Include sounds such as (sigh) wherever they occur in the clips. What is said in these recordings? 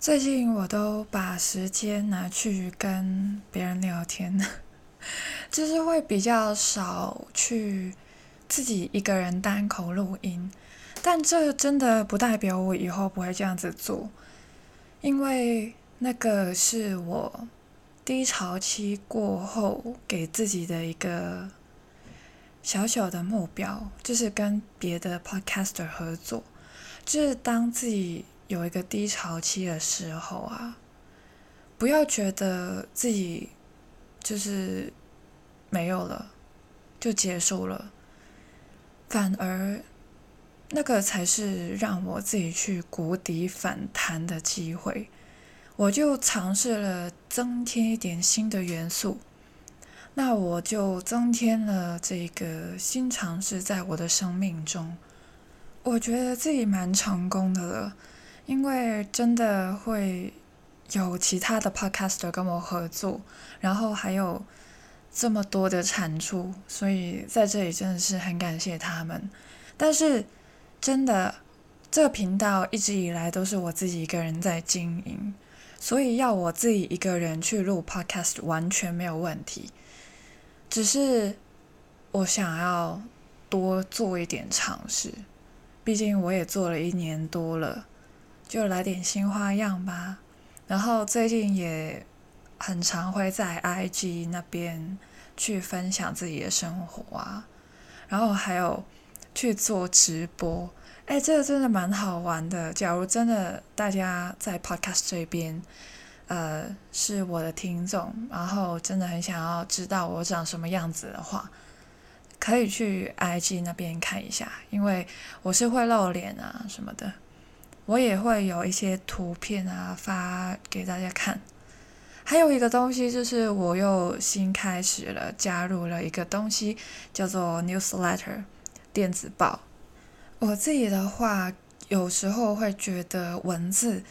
最近我都把时间拿去跟别人聊天，就是会比较少去自己一个人单口录音。但这真的不代表我以后不会这样子做，因为那个是我低潮期过后给自己的一个小小的目标，就是跟别的 podcaster 合作，就是当自己有一个低潮期的时候啊，不要觉得自己就是没有了，就结束了，反而。那个才是让我自己去谷底反弹的机会，我就尝试了增添一点新的元素，那我就增添了这个新尝试在我的生命中，我觉得自己蛮成功的了，因为真的会有其他的 podcaster 跟我合作，然后还有这么多的产出，所以在这里真的是很感谢他们，但是。真的，这个频道一直以来都是我自己一个人在经营，所以要我自己一个人去录 podcast 完全没有问题。只是我想要多做一点尝试，毕竟我也做了一年多了，就来点新花样吧。然后最近也很常会在 IG 那边去分享自己的生活啊，然后还有。去做直播，哎，这个真的蛮好玩的。假如真的大家在 Podcast 这边，呃，是我的听众，然后真的很想要知道我长什么样子的话，可以去 IG 那边看一下，因为我是会露脸啊什么的，我也会有一些图片啊发给大家看。还有一个东西就是我又新开始了，加入了一个东西叫做 Newsletter。电子报，我自己的话，有时候会觉得文字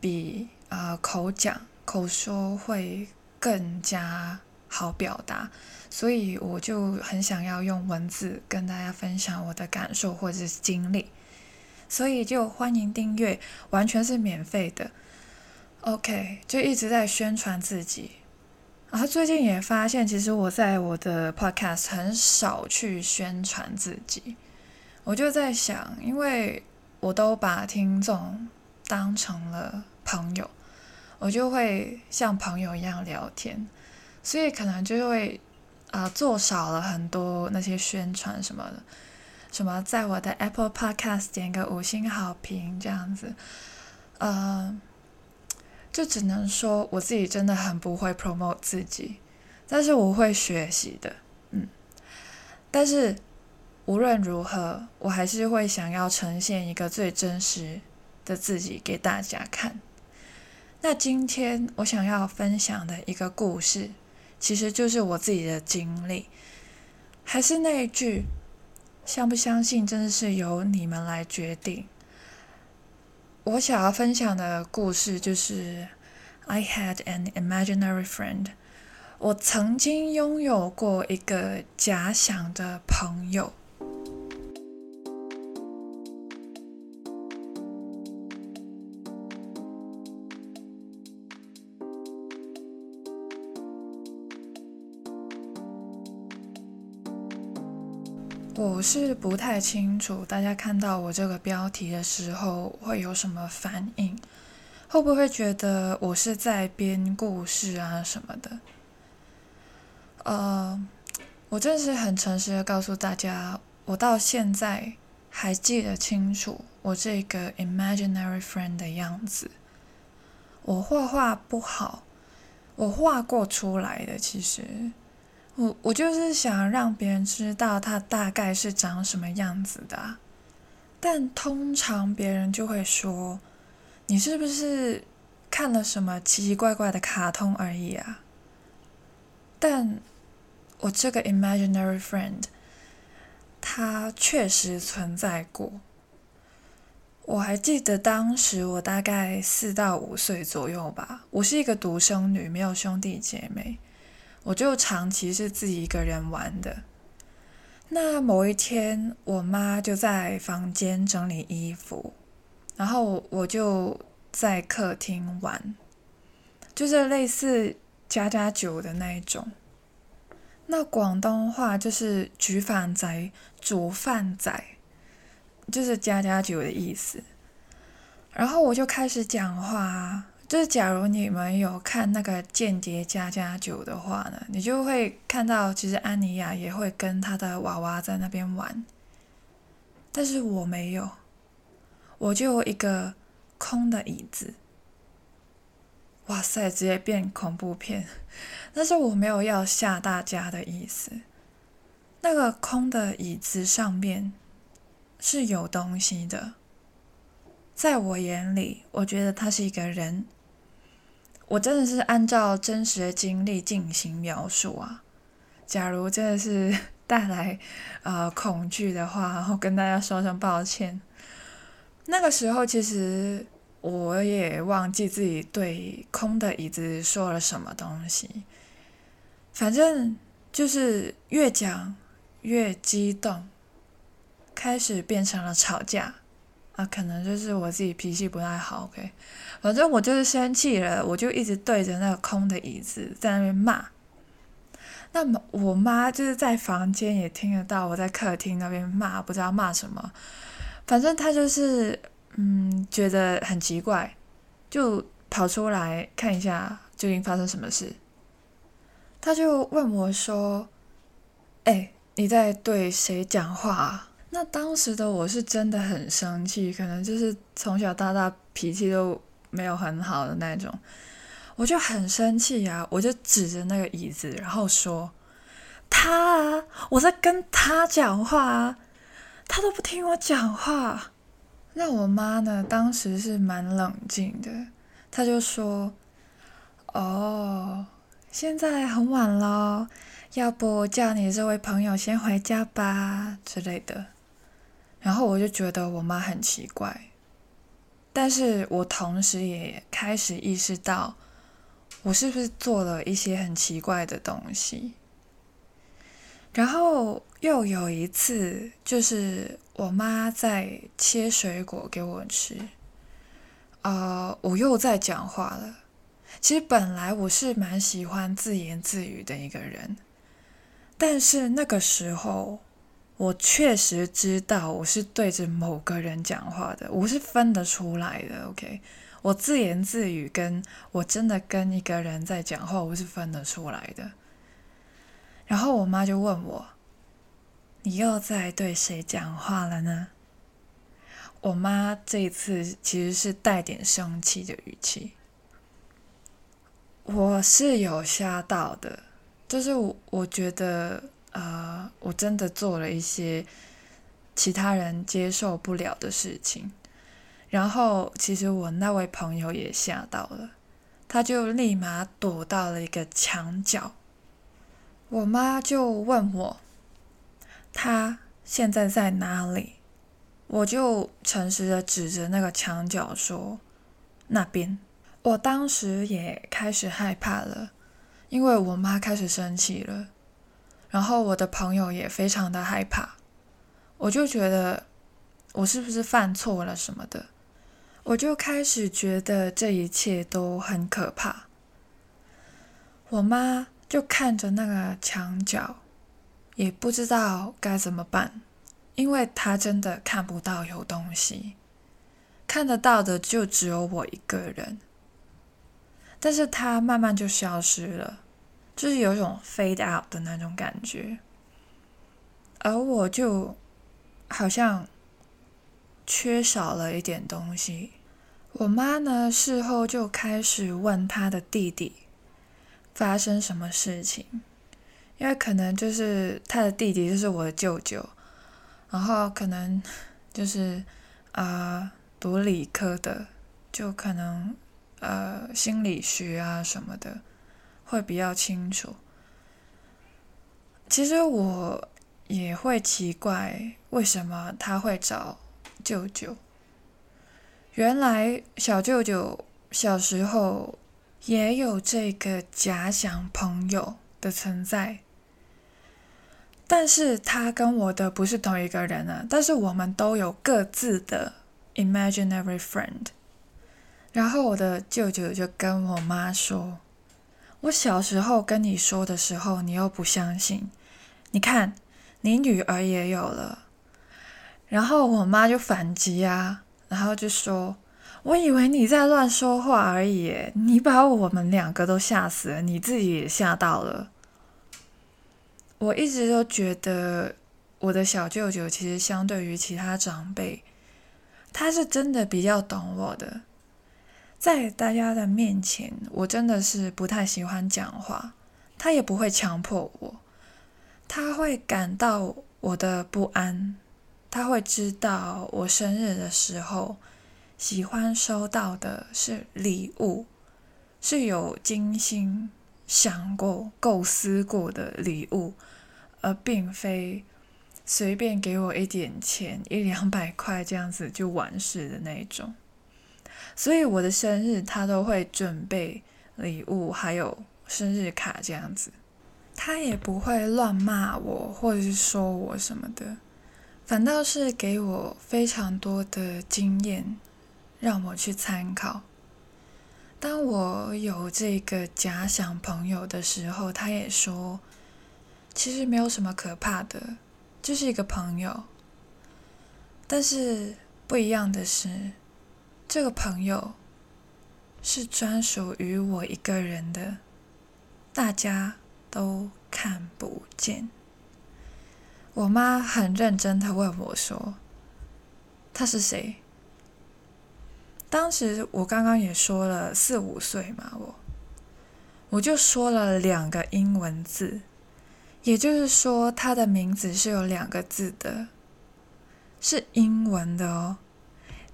比啊口讲口说会更加好表达，所以我就很想要用文字跟大家分享我的感受或者是经历，所以就欢迎订阅，完全是免费的。OK，就一直在宣传自己。然后最近也发现，其实我在我的 podcast 很少去宣传自己。我就在想，因为我都把听众当成了朋友，我就会像朋友一样聊天，所以可能就会啊做少了很多那些宣传什么的，什么在我的 Apple Podcast 点个五星好评这样子，嗯。就只能说我自己真的很不会 promote 自己，但是我会学习的，嗯。但是无论如何，我还是会想要呈现一个最真实的自己给大家看。那今天我想要分享的一个故事，其实就是我自己的经历。还是那一句，相不相信，真的是由你们来决定。我想要分享的故事就是，I had an imaginary friend。我曾经拥有过一个假想的朋友。我是不太清楚，大家看到我这个标题的时候会有什么反应？会不会觉得我是在编故事啊什么的？呃，我真是很诚实的告诉大家，我到现在还记得清楚我这个 imaginary friend 的样子。我画画不好，我画过出来的，其实。我我就是想让别人知道他大概是长什么样子的，但通常别人就会说：“你是不是看了什么奇奇怪怪的卡通而已啊？”但我这个 imaginary friend，他确实存在过。我还记得当时我大概四到五岁左右吧，我是一个独生女，没有兄弟姐妹。我就长期是自己一个人玩的。那某一天，我妈就在房间整理衣服，然后我就在客厅玩，就是类似家家酒的那一种。那广东话就是“煮饭仔”，煮饭仔就是家家酒的意思。然后我就开始讲话，就是假如你们有看那个《间谍家家酒》的话呢，你就会看到，其实安妮亚也会跟她的娃娃在那边玩，但是我没有，我就一个空的椅子。哇塞，直接变恐怖片！但是我没有要吓大家的意思。那个空的椅子上面是有东西的，在我眼里，我觉得他是一个人。我真的是按照真实的经历进行描述啊。假如真的是 (laughs) 带来呃恐惧的话，然后跟大家说声抱歉。那个时候其实。我也忘记自己对空的椅子说了什么东西，反正就是越讲越激动，开始变成了吵架啊，可能就是我自己脾气不太好，OK，反正我就是生气了，我就一直对着那个空的椅子在那边骂。那么我妈就是在房间也听得到我在客厅那边骂，不知道骂什么，反正她就是。嗯，觉得很奇怪，就跑出来看一下究竟发生什么事。她就问我说：“哎，你在对谁讲话？”那当时的我是真的很生气，可能就是从小到大脾气都没有很好的那种，我就很生气啊！我就指着那个椅子，然后说：“他啊，我在跟他讲话啊，他都不听我讲话。”那我妈呢？当时是蛮冷静的，她就说：“哦，现在很晚了，要不叫你这位朋友先回家吧之类的。”然后我就觉得我妈很奇怪，但是我同时也开始意识到，我是不是做了一些很奇怪的东西。然后又有一次，就是我妈在切水果给我吃，呃，我又在讲话了。其实本来我是蛮喜欢自言自语的一个人，但是那个时候我确实知道我是对着某个人讲话的，我是分得出来的。OK，我自言自语跟我真的跟一个人在讲话，我是分得出来的。然后我妈就问我：“你又在对谁讲话了呢？”我妈这一次其实是带点生气的语气。我是有吓到的，就是我我觉得呃，我真的做了一些其他人接受不了的事情。然后其实我那位朋友也吓到了，他就立马躲到了一个墙角。我妈就问我，他现在在哪里？我就诚实的指着那个墙角说：“那边。”我当时也开始害怕了，因为我妈开始生气了，然后我的朋友也非常的害怕，我就觉得我是不是犯错了什么的，我就开始觉得这一切都很可怕。我妈。就看着那个墙角，也不知道该怎么办，因为她真的看不到有东西，看得到的就只有我一个人。但是她慢慢就消失了，就是有一种 fade out 的那种感觉，而我就好像缺少了一点东西。我妈呢，事后就开始问他的弟弟。发生什么事情？因为可能就是他的弟弟就是我的舅舅，然后可能就是啊读理科的，就可能呃心理学啊什么的会比较清楚。其实我也会奇怪为什么他会找舅舅。原来小舅舅小时候。也有这个假想朋友的存在，但是他跟我的不是同一个人啊。但是我们都有各自的 imaginary friend。然后我的舅舅就跟我妈说：“我小时候跟你说的时候，你又不相信。你看，你女儿也有了。”然后我妈就反击啊，然后就说：“我以为你在乱说话而已，你把我们两个都吓死了，你自己也吓到了。”我一直都觉得我的小舅舅其实相对于其他长辈，他是真的比较懂我的。在大家的面前，我真的是不太喜欢讲话，他也不会强迫我，他会感到我的不安。他会知道我生日的时候喜欢收到的是礼物，是有精心想过、构思过的礼物，而并非随便给我一点钱一两百块这样子就完事的那种。所以我的生日他都会准备礼物，还有生日卡这样子。他也不会乱骂我，或者是说我什么的。反倒是给我非常多的经验，让我去参考。当我有这个假想朋友的时候，他也说，其实没有什么可怕的，就是一个朋友。但是不一样的是，这个朋友是专属于我一个人的，大家都看不见。我妈很认真的问我说：“他是谁？”当时我刚刚也说了四五岁嘛，我我就说了两个英文字，也就是说他的名字是有两个字的，是英文的哦。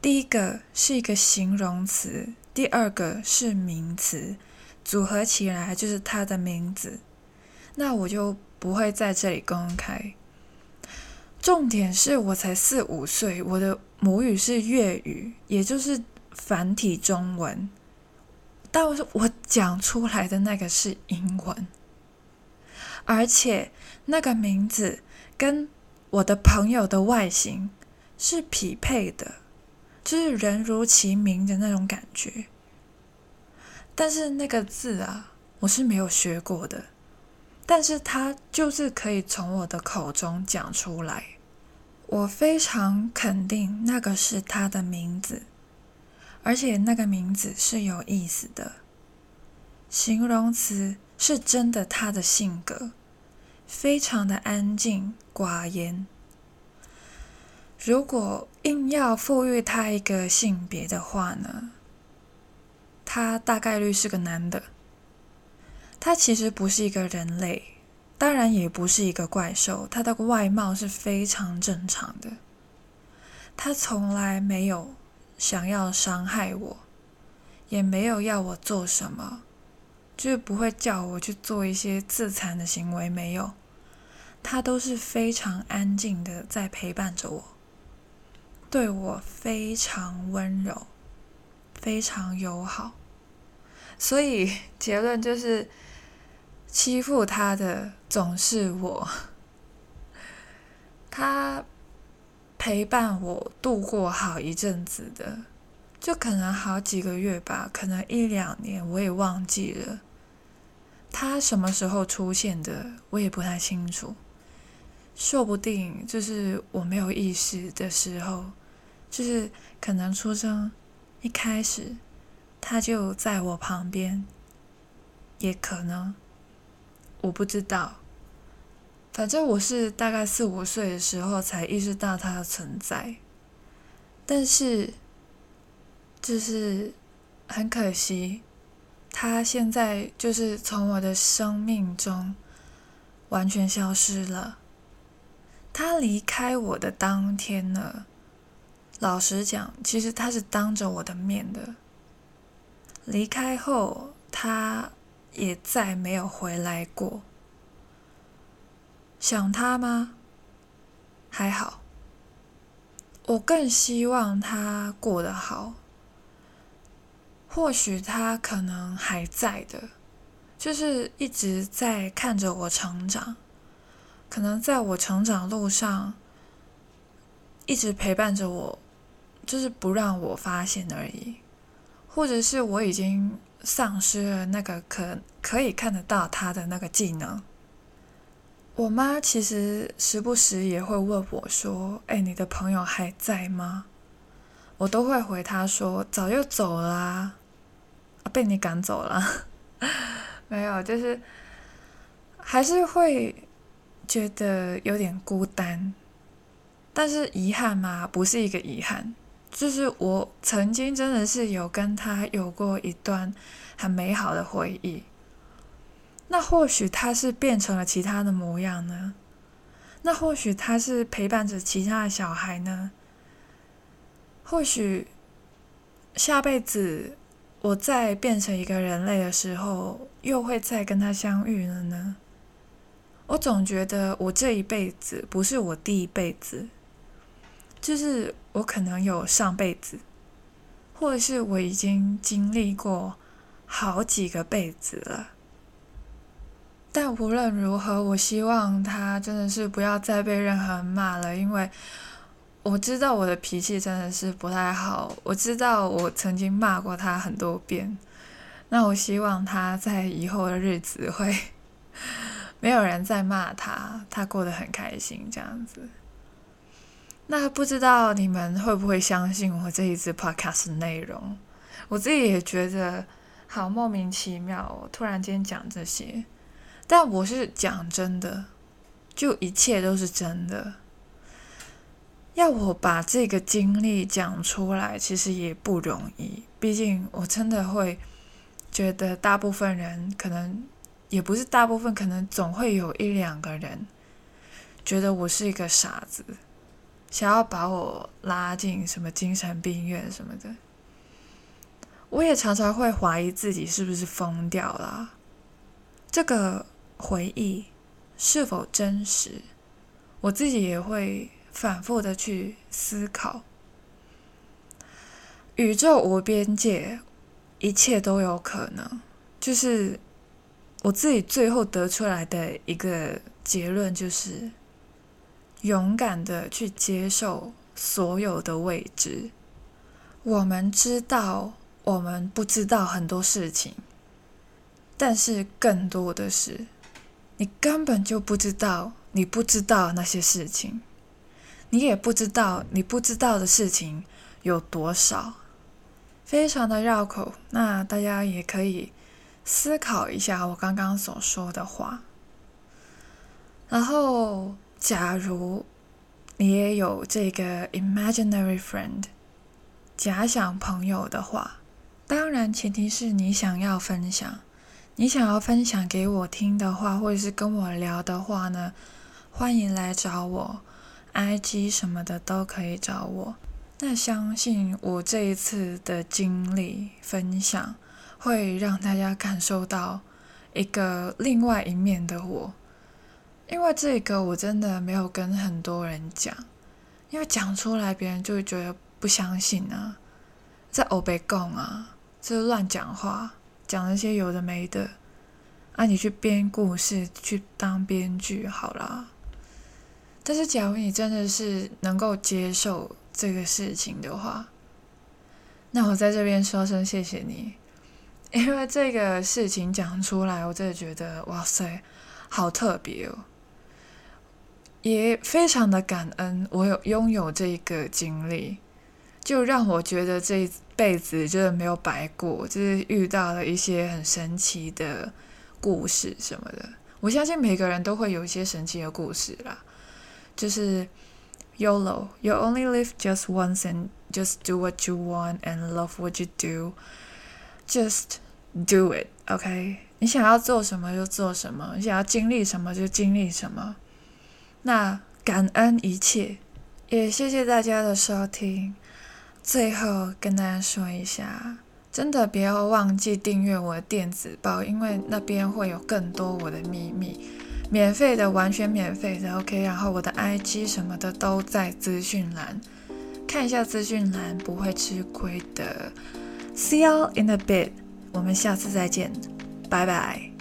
第一个是一个形容词，第二个是名词，组合起来就是他的名字。那我就不会在这里公开。重点是我才四五岁，我的母语是粤语，也就是繁体中文，但是我讲出来的那个是英文，而且那个名字跟我的朋友的外形是匹配的，是人如其名的那种感觉。但是那个字啊，我是没有学过的。但是他就是可以从我的口中讲出来，我非常肯定那个是他的名字，而且那个名字是有意思的，形容词是真的他的性格，非常的安静寡言。如果硬要赋予他一个性别的话呢，他大概率是个男的。他其实不是一个人类，当然也不是一个怪兽。他的外貌是非常正常的。他从来没有想要伤害我，也没有要我做什么，就是不会叫我去做一些自残的行为。没有，他都是非常安静的在陪伴着我，对我非常温柔，非常友好。所以结论就是。欺负他的总是我，他陪伴我度过好一阵子的，就可能好几个月吧，可能一两年，我也忘记了。他什么时候出现的，我也不太清楚。说不定就是我没有意识的时候，就是可能出生一开始他就在我旁边，也可能。我不知道，反正我是大概四五岁的时候才意识到他的存在，但是就是很可惜，他现在就是从我的生命中完全消失了。他离开我的当天呢，老实讲，其实他是当着我的面的。离开后，他。也再没有回来过。想他吗？还好。我更希望他过得好。或许他可能还在的，就是一直在看着我成长，可能在我成长路上一直陪伴着我，就是不让我发现而已。或者是我已经丧失了那个可可以看得到他的那个技能。我妈其实时不时也会问我说：“哎，你的朋友还在吗？”我都会回她说：“早就走了啊，被你赶走了。”没有，就是还是会觉得有点孤单。但是遗憾嘛，不是一个遗憾，就是我曾经真的是有跟他有过一段很美好的回忆。那或许他是变成了其他的模样呢？那或许他是陪伴着其他的小孩呢？或许下辈子我再变成一个人类的时候，又会再跟他相遇了呢？我总觉得我这一辈子不是我第一辈子，就是我可能有上辈子，或者是我已经经历过好几个辈子了。但无论如何，我希望他真的是不要再被任何人骂了，因为我知道我的脾气真的是不太好。我知道我曾经骂过他很多遍，那我希望他在以后的日子会 (laughs) 没有人再骂他，他过得很开心这样子。那不知道你们会不会相信我这一次 podcast 内容？我自己也觉得好莫名其妙，突然间讲这些。但我是讲真的，就一切都是真的。要我把这个经历讲出来，其实也不容易。毕竟我真的会觉得，大部分人可能也不是大部分，可能总会有一两个人觉得我是一个傻子，想要把我拉进什么精神病院什么的。我也常常会怀疑自己是不是疯掉了。这个。回忆是否真实？我自己也会反复的去思考。宇宙无边界，一切都有可能。就是我自己最后得出来的一个结论，就是勇敢的去接受所有的未知。我们知道，我们不知道很多事情，但是更多的是。你根本就不知道，你不知道那些事情，你也不知道你不知道的事情有多少，非常的绕口。那大家也可以思考一下我刚刚所说的话。然后，假如你也有这个 imaginary friend 假想朋友的话，当然前提是你想要分享。你想要分享给我听的话，或者是跟我聊的话呢，欢迎来找我，IG 什么的都可以找我。那相信我这一次的经历分享，会让大家感受到一个另外一面的我。因为这个我真的没有跟很多人讲，因为讲出来别人就会觉得不相信啊，在欧北贡啊，这是乱讲话。讲那些有的没的，啊，你去编故事，去当编剧好啦。但是，假如你真的是能够接受这个事情的话，那我在这边说声谢谢你，因为这个事情讲出来，我真的觉得哇塞，好特别哦，也非常的感恩，我有拥有这个经历。就让我觉得这一辈子真的没有白过，就是遇到了一些很神奇的故事什么的。我相信每个人都会有一些神奇的故事啦。就是 YOLO，you only live just once and just do what you want and love what you do，just do it，OK？你想要做什么就做什么，你想要经历什么就经历什么。那感恩一切，也谢谢大家的收听。最后跟大家说一下，真的不要忘记订阅我的电子报，因为那边会有更多我的秘密，免费的，完全免费的，OK。然后我的 IG 什么的都在资讯栏，看一下资讯栏不会吃亏的。See you in a bit，我们下次再见，拜拜。